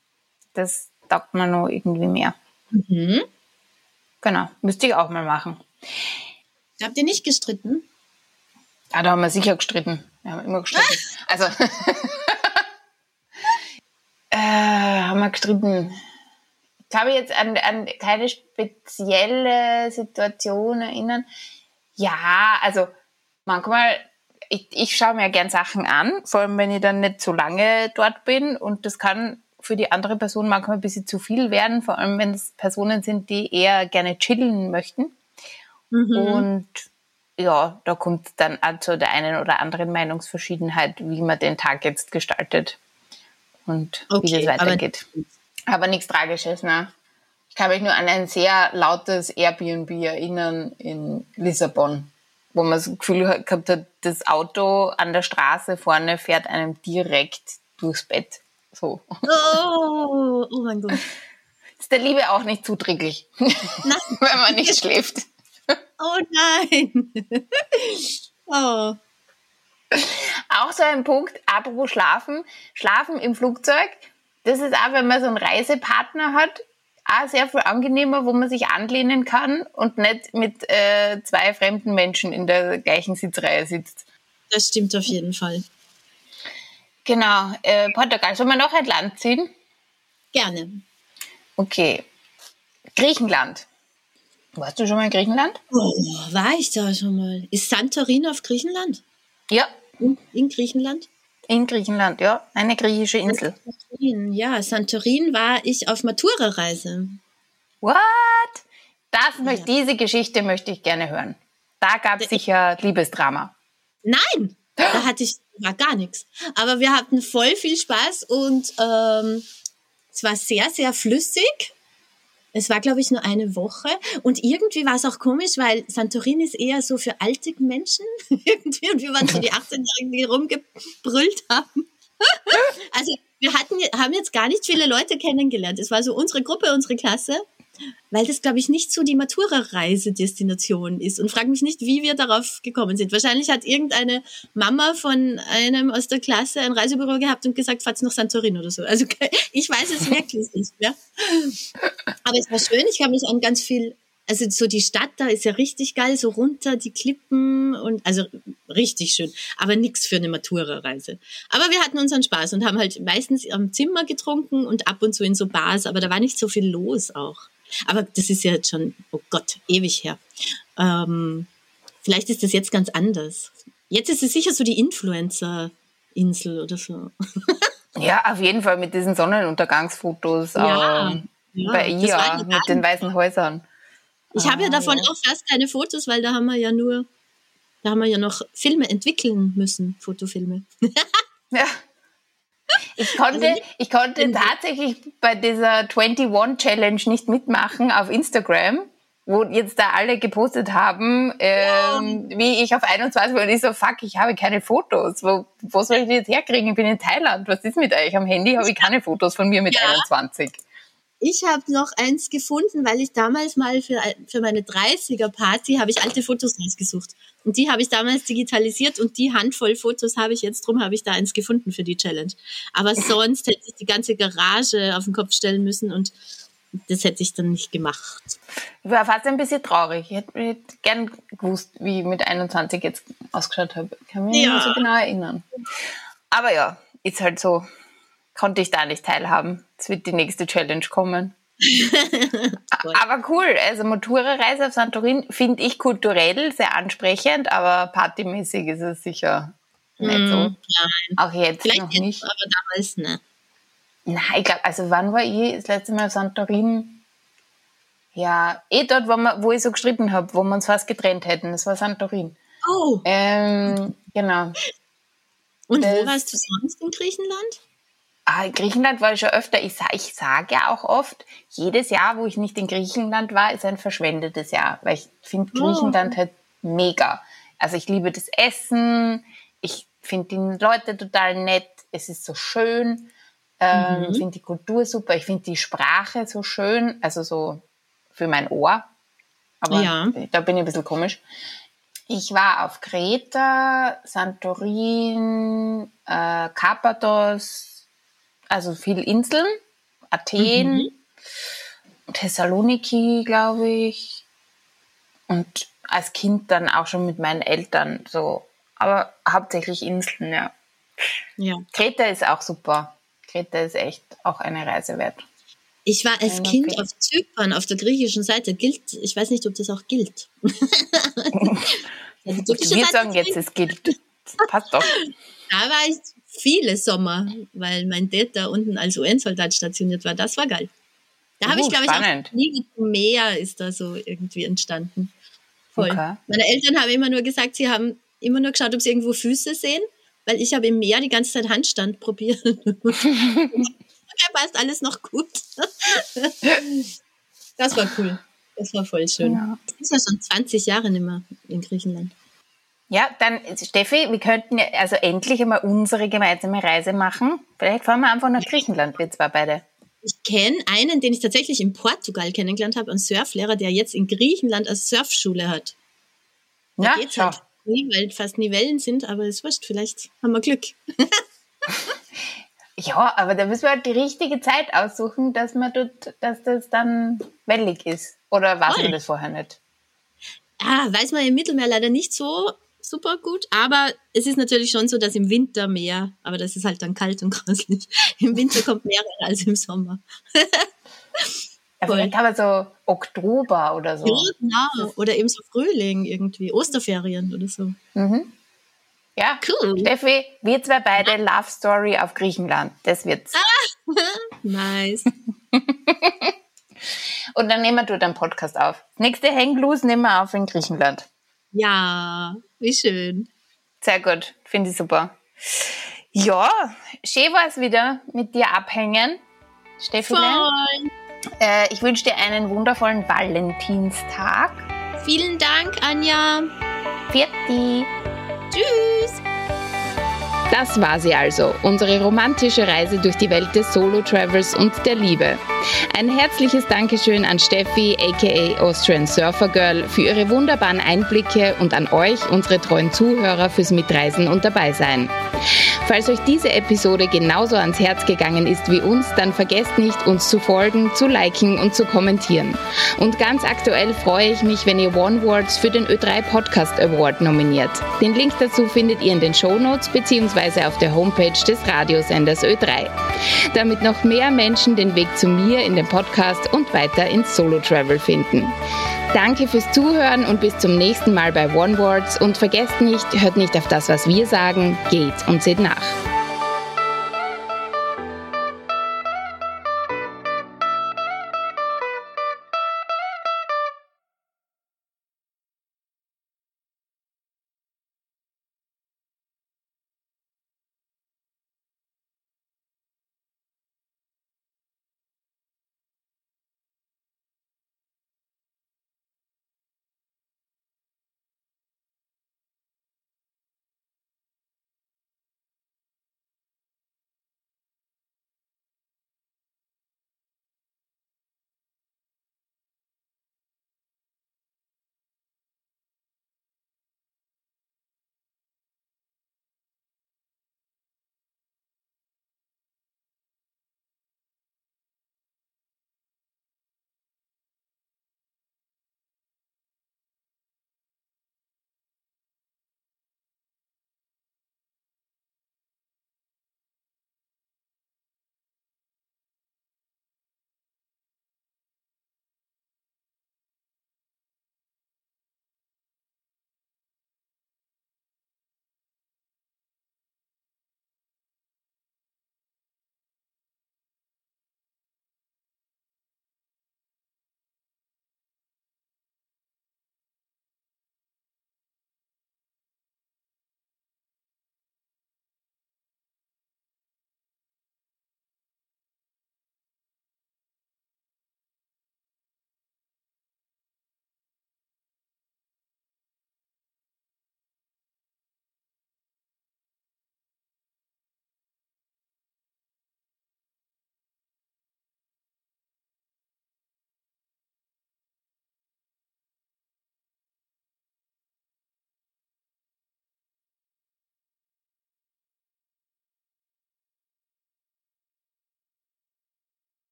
Das taugt mir noch irgendwie mehr. Mhm. Genau, müsste ich auch mal machen. Habt ihr nicht gestritten? Ja, da haben wir sicher gestritten. Wir haben immer gestritten. also, äh, haben wir gestritten. Ich kann mich jetzt an, an keine spezielle Situation erinnern. Ja, also manchmal, ich, ich schaue mir gern Sachen an, vor allem wenn ich dann nicht so lange dort bin und das kann für die andere Person manchmal ein bisschen zu viel werden, vor allem wenn es Personen sind, die eher gerne chillen möchten. Mhm. Und ja, da kommt dann auch zu der einen oder anderen Meinungsverschiedenheit, wie man den Tag jetzt gestaltet und okay, wie das weitergeht. Aber, aber nichts Tragisches, ne? Ich kann mich nur an ein sehr lautes Airbnb erinnern in Lissabon, wo man das Gefühl gehabt hat, das Auto an der Straße vorne fährt einem direkt durchs Bett. So. Oh, oh mein Gott. Ist der Liebe auch nicht zuträglich, wenn man nicht schläft. Oh nein. oh. Auch so ein Punkt, apropos Schlafen. Schlafen im Flugzeug, das ist auch, wenn man so einen Reisepartner hat, auch sehr viel angenehmer, wo man sich anlehnen kann und nicht mit äh, zwei fremden Menschen in der gleichen Sitzreihe sitzt. Das stimmt auf jeden Fall. Genau. Äh, Portugal, sollen wir noch ein Land ziehen? Gerne. Okay. Griechenland. Warst du schon mal in Griechenland? Oh, war ich da schon mal. Ist Santorin auf Griechenland? Ja. In, in Griechenland? In Griechenland, ja. Eine griechische Insel. Santorin, ja. Santorin war ich auf Matura-Reise. What? Das ja. möchte, diese Geschichte möchte ich gerne hören. Da gab es sicher Liebesdrama. Nein, da hatte ich war gar nichts. Aber wir hatten voll viel Spaß und ähm, es war sehr, sehr flüssig. Es war, glaube ich, nur eine Woche. Und irgendwie war es auch komisch, weil Santorin ist eher so für alte Menschen irgendwie. Und wir waren so die 18-Jährigen, die rumgebrüllt haben. also wir hatten, haben jetzt gar nicht viele Leute kennengelernt. Es war so unsere Gruppe, unsere Klasse weil das, glaube ich, nicht so die Matura-Reisedestination ist. Und frage mich nicht, wie wir darauf gekommen sind. Wahrscheinlich hat irgendeine Mama von einem aus der Klasse ein Reisebüro gehabt und gesagt, fahrt's nach Santorin oder so. Also ich weiß es wirklich nicht mehr. Aber es war schön. Ich habe mich an ganz viel also so die Stadt da ist ja richtig geil, so runter die Klippen und also richtig schön, aber nichts für eine Matura-Reise. Aber wir hatten unseren Spaß und haben halt meistens am Zimmer getrunken und ab und zu in so Bars, aber da war nicht so viel los auch. Aber das ist ja jetzt schon, oh Gott, ewig her. Ähm, vielleicht ist das jetzt ganz anders. Jetzt ist es sicher so die Influencer-Insel oder so. ja, auf jeden Fall mit diesen Sonnenuntergangsfotos ja, ähm, ja, bei ihr mit den weißen Häusern. Ich habe ja ah, davon ja. auch fast keine Fotos, weil da haben wir ja nur, da haben wir ja noch Filme entwickeln müssen, Fotofilme. ja. Ich konnte, also ich konnte tatsächlich bei dieser 21 Challenge nicht mitmachen auf Instagram, wo jetzt da alle gepostet haben, ähm, ja. wie ich auf 21 war und ich so, fuck, ich habe keine Fotos. Wo, wo soll ich die jetzt herkriegen? Ich bin in Thailand. Was ist mit euch? Am Handy habe ich keine Fotos von mir mit ja. 21. ich habe noch eins gefunden, weil ich damals mal für, für meine 30er-Party habe ich alte Fotos rausgesucht. Und die habe ich damals digitalisiert und die Handvoll Fotos habe ich jetzt, drum habe ich da eins gefunden für die Challenge. Aber sonst hätte ich die ganze Garage auf den Kopf stellen müssen und das hätte ich dann nicht gemacht. Ich war fast ein bisschen traurig. Ich hätte gern gewusst, wie ich mit 21 jetzt ausgeschaut habe. Ich kann mich ja. nicht so genau erinnern. Aber ja, ist halt so. Konnte ich da nicht teilhaben. Es wird die nächste Challenge kommen. aber cool, also Matura-Reise auf Santorin finde ich kulturell sehr ansprechend, aber partymäßig ist es sicher nicht so. Mm, nein. Auch jetzt Vielleicht noch nicht. aber damals ne. Nein, ich glaube, also wann war ich das letzte Mal auf Santorin? Ja, eh dort, wo, wir, wo ich so gestritten habe, wo wir uns fast getrennt hätten. Das war Santorin. Oh. Ähm, genau. Und das, wo warst du sonst in Griechenland? Ah, in Griechenland war ich schon öfter. Ich, ich sage ja auch oft, jedes Jahr, wo ich nicht in Griechenland war, ist ein verschwendetes Jahr. Weil ich finde oh. Griechenland halt mega. Also ich liebe das Essen. Ich finde die Leute total nett. Es ist so schön. Ähm, mhm. finde die Kultur super. Ich finde die Sprache so schön. Also so für mein Ohr. Aber ja. da bin ich ein bisschen komisch. Ich war auf Kreta, Santorin, äh, Karpathos, also viel Inseln, Athen, mhm. Thessaloniki, glaube ich. Und als Kind dann auch schon mit meinen Eltern so. Aber hauptsächlich Inseln, ja. ja. Kreta ist auch super. Kreta ist echt auch eine Reise wert. Ich war als Kind auf Zypern, auf der griechischen Seite. Gilt, ich weiß nicht, ob das auch gilt. also Wir sagen jetzt, es gilt. Das passt doch. Da war ich viele Sommer, weil mein Dad da unten als UN-Soldat stationiert war. Das war geil. Da habe uh, ich, glaube ich, auch nie mehr ist da so irgendwie entstanden. Voll. Okay. Meine Eltern haben immer nur gesagt, sie haben immer nur geschaut, ob sie irgendwo Füße sehen, weil ich habe im Meer die ganze Zeit Handstand probiert. passt alles noch gut. Das war cool. Das war voll schön. Ja. Das war schon 20 Jahre nicht mehr in Griechenland. Ja, dann Steffi, wir könnten ja also endlich einmal unsere gemeinsame Reise machen. Vielleicht fahren wir einfach nach Griechenland, wir zwei beide. Ich kenne einen, den ich tatsächlich in Portugal kennengelernt habe, einen Surflehrer, der jetzt in Griechenland eine Surfschule hat. Da ja, geht's halt nie, weil fast nie Wellen sind, aber es wurscht, vielleicht haben wir Glück. Ja, aber da müssen wir halt die richtige Zeit aussuchen, dass man dort, dass das dann wellig ist. Oder weiß man das vorher nicht? Ah, weiß man im Mittelmeer leider nicht so super gut, aber es ist natürlich schon so, dass im Winter mehr, aber das ist halt dann kalt und grauslich. Im Winter kommt mehr als im Sommer. ja, vielleicht aber so Oktober oder so. Ja, genau. Oder eben so Frühling irgendwie, Osterferien oder so. Mhm. Ja, cool. Steffi, wir zwei beide Love Story auf Griechenland. Das wird's. Ah, nice. Und dann nehmen wir dort einen Podcast auf. Nächste Hang Loose nehmen wir auf in Griechenland. Ja, wie schön. Sehr gut, finde ich super. Ja, schön war es wieder mit dir abhängen, Steffi. Äh, ich wünsche dir einen wundervollen Valentinstag. Vielen Dank, Anja. Vierte. Tschüss! Das war sie also, unsere romantische Reise durch die Welt des Solo-Travels und der Liebe. Ein herzliches Dankeschön an Steffi, aka Austrian Surfer Girl, für ihre wunderbaren Einblicke und an euch, unsere treuen Zuhörer, fürs Mitreisen und Dabeisein. Falls euch diese Episode genauso ans Herz gegangen ist wie uns, dann vergesst nicht, uns zu folgen, zu liken und zu kommentieren. Und ganz aktuell freue ich mich, wenn ihr OneWords für den Ö3 Podcast Award nominiert. Den Link dazu findet ihr in den Shownotes bzw. auf der Homepage des Radiosenders Ö3. Damit noch mehr Menschen den Weg zu mir in den Podcast und weiter ins Solo Travel finden. Danke fürs Zuhören und bis zum nächsten Mal bei OneWords und vergesst nicht, hört nicht auf das, was wir sagen, geht und seht nach.